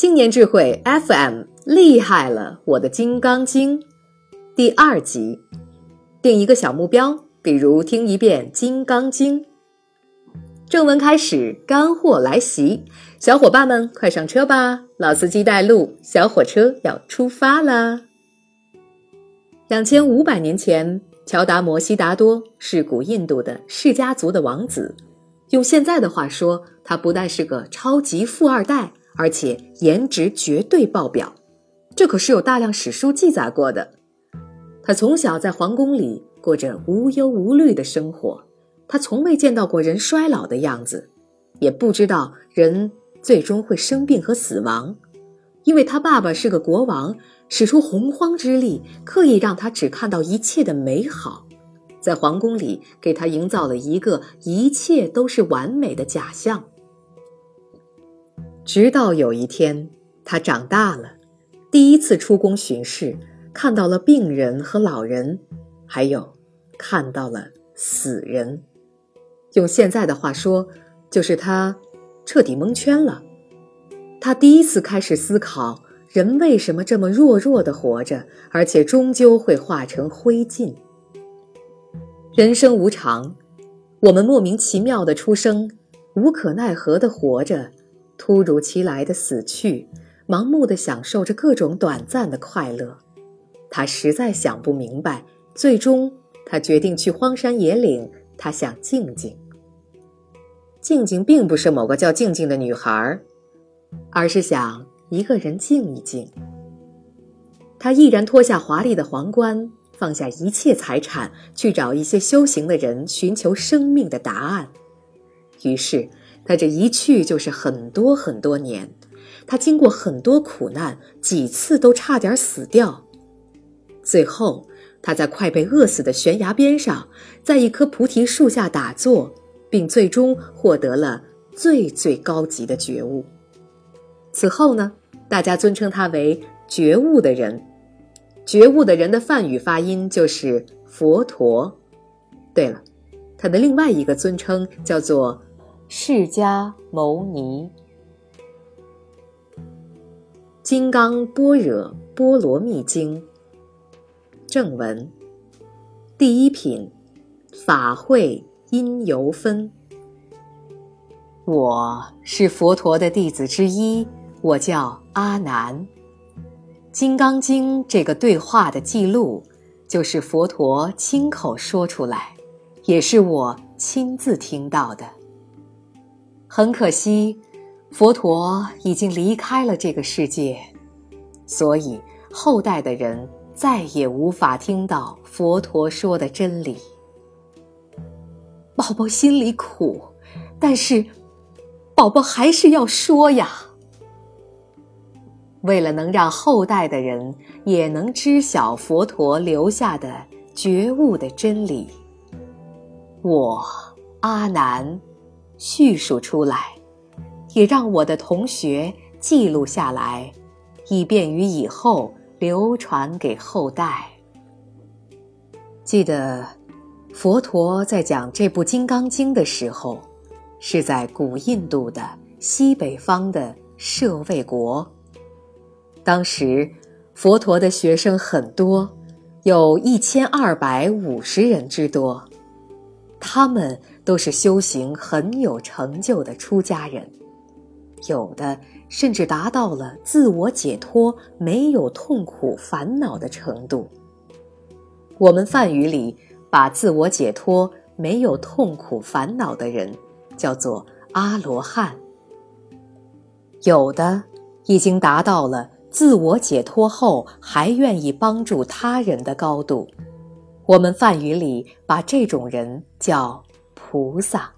青年智慧 FM 厉害了，我的金刚经第二集，定一个小目标，比如听一遍《金刚经》。正文开始，干货来袭，小伙伴们快上车吧！老司机带路，小火车要出发啦！两千五百年前，乔达摩悉达多是古印度的释迦族的王子，用现在的话说，他不但是个超级富二代。而且颜值绝对爆表，这可是有大量史书记载过的。他从小在皇宫里过着无忧无虑的生活，他从未见到过人衰老的样子，也不知道人最终会生病和死亡，因为他爸爸是个国王，使出洪荒之力，刻意让他只看到一切的美好，在皇宫里给他营造了一个一切都是完美的假象。直到有一天，他长大了，第一次出宫巡视，看到了病人和老人，还有看到了死人。用现在的话说，就是他彻底蒙圈了。他第一次开始思考，人为什么这么弱弱的活着，而且终究会化成灰烬。人生无常，我们莫名其妙的出生，无可奈何的活着。突如其来的死去，盲目的享受着各种短暂的快乐，他实在想不明白。最终，他决定去荒山野岭，他想静静。静静并不是某个叫静静的女孩，而是想一个人静一静。他毅然脱下华丽的皇冠，放下一切财产，去找一些修行的人，寻求生命的答案。于是。他这一去就是很多很多年，他经过很多苦难，几次都差点死掉。最后，他在快被饿死的悬崖边上，在一棵菩提树下打坐，并最终获得了最最高级的觉悟。此后呢，大家尊称他为觉悟的人。觉悟的人的梵语发音就是佛陀。对了，他的另外一个尊称叫做。释迦牟尼，《金刚般若波罗蜜经》正文：第一品，法会因由分。我是佛陀的弟子之一，我叫阿难。《金刚经》这个对话的记录，就是佛陀亲口说出来，也是我亲自听到的。很可惜，佛陀已经离开了这个世界，所以后代的人再也无法听到佛陀说的真理。宝宝心里苦，但是宝宝还是要说呀。为了能让后代的人也能知晓佛陀留下的觉悟的真理，我阿难。叙述出来，也让我的同学记录下来，以便于以后流传给后代。记得，佛陀在讲这部《金刚经》的时候，是在古印度的西北方的舍卫国。当时，佛陀的学生很多，有一千二百五十人之多，他们。都是修行很有成就的出家人，有的甚至达到了自我解脱、没有痛苦烦恼的程度。我们梵语里把自我解脱、没有痛苦烦恼的人叫做阿罗汉。有的已经达到了自我解脱后还愿意帮助他人的高度，我们梵语里把这种人叫。菩萨，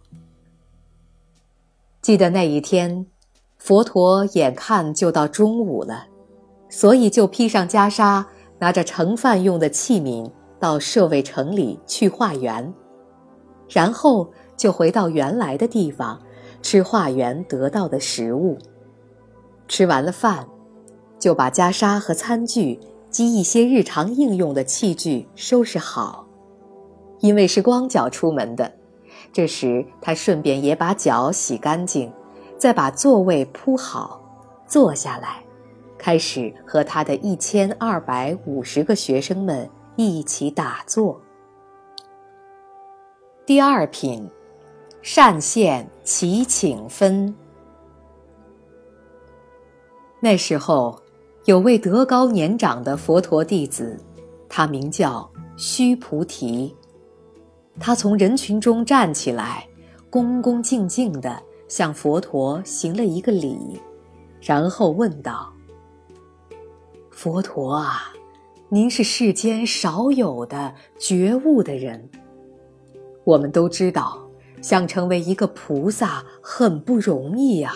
记得那一天，佛陀眼看就到中午了，所以就披上袈裟，拿着盛饭用的器皿到舍卫城里去化缘，然后就回到原来的地方吃化缘得到的食物。吃完了饭，就把袈裟和餐具及一些日常应用的器具收拾好，因为是光脚出门的。这时，他顺便也把脚洗干净，再把座位铺好，坐下来，开始和他的一千二百五十个学生们一起打坐。第二品，善现其请分。那时候，有位德高年长的佛陀弟子，他名叫须菩提。他从人群中站起来，恭恭敬敬地向佛陀行了一个礼，然后问道：“佛陀啊，您是世间少有的觉悟的人。我们都知道，想成为一个菩萨很不容易啊。”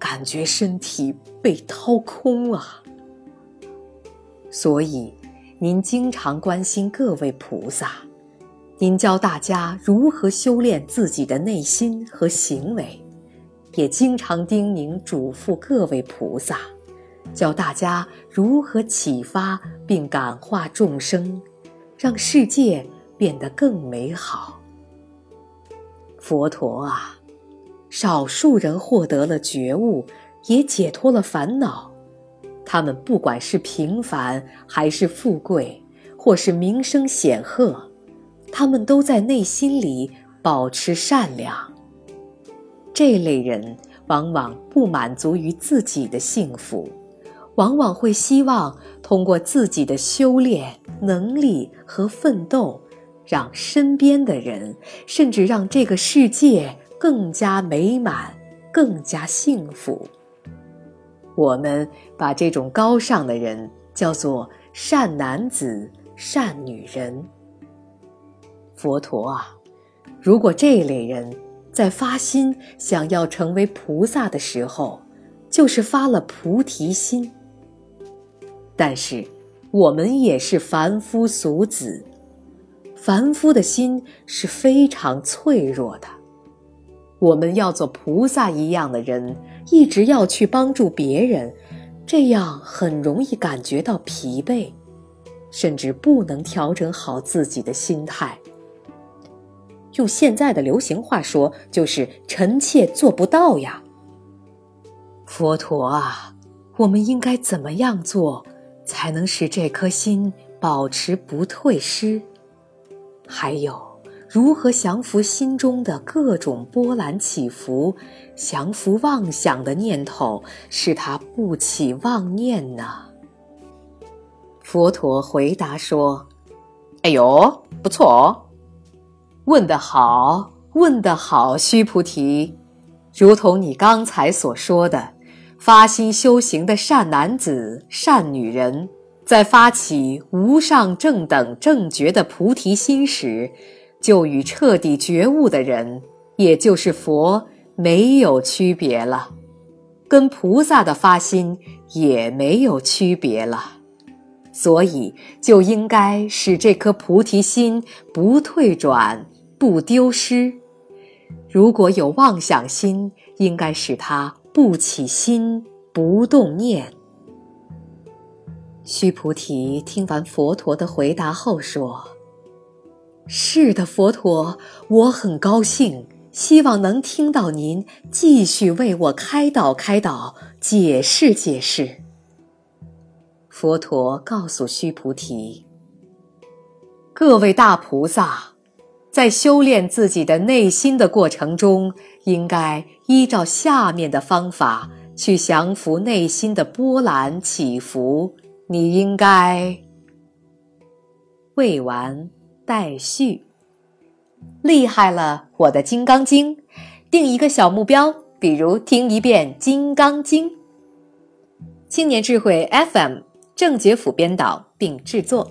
感觉身体被掏空啊！所以，您经常关心各位菩萨，您教大家如何修炼自己的内心和行为，也经常叮咛嘱咐各位菩萨，教大家如何启发并感化众生，让世界变得更美好。佛陀啊！少数人获得了觉悟，也解脱了烦恼。他们不管是平凡还是富贵，或是名声显赫，他们都在内心里保持善良。这类人往往不满足于自己的幸福，往往会希望通过自己的修炼、能力和奋斗，让身边的人，甚至让这个世界。更加美满，更加幸福。我们把这种高尚的人叫做善男子、善女人。佛陀啊，如果这类人在发心想要成为菩萨的时候，就是发了菩提心。但是，我们也是凡夫俗子，凡夫的心是非常脆弱的。我们要做菩萨一样的人，一直要去帮助别人，这样很容易感觉到疲惫，甚至不能调整好自己的心态。用现在的流行话说，就是臣妾做不到呀。佛陀啊，我们应该怎么样做，才能使这颗心保持不退失？还有。如何降服心中的各种波澜起伏，降服妄想的念头，使他不起妄念呢？佛陀回答说：“哎呦，不错哦，问得好，问得好，须菩提，如同你刚才所说的，发心修行的善男子、善女人，在发起无上正等正觉的菩提心时。”就与彻底觉悟的人，也就是佛，没有区别了，跟菩萨的发心也没有区别了，所以就应该使这颗菩提心不退转、不丢失。如果有妄想心，应该使他不起心、不动念。须菩提听完佛陀的回答后说。是的，佛陀，我很高兴，希望能听到您继续为我开导开导，解释解释。佛陀告诉须菩提：“各位大菩萨，在修炼自己的内心的过程中，应该依照下面的方法去降服内心的波澜起伏。你应该未完。”待续，厉害了！我的《金刚经》，定一个小目标，比如听一遍《金刚经》。青年智慧 FM，郑杰甫编导并制作。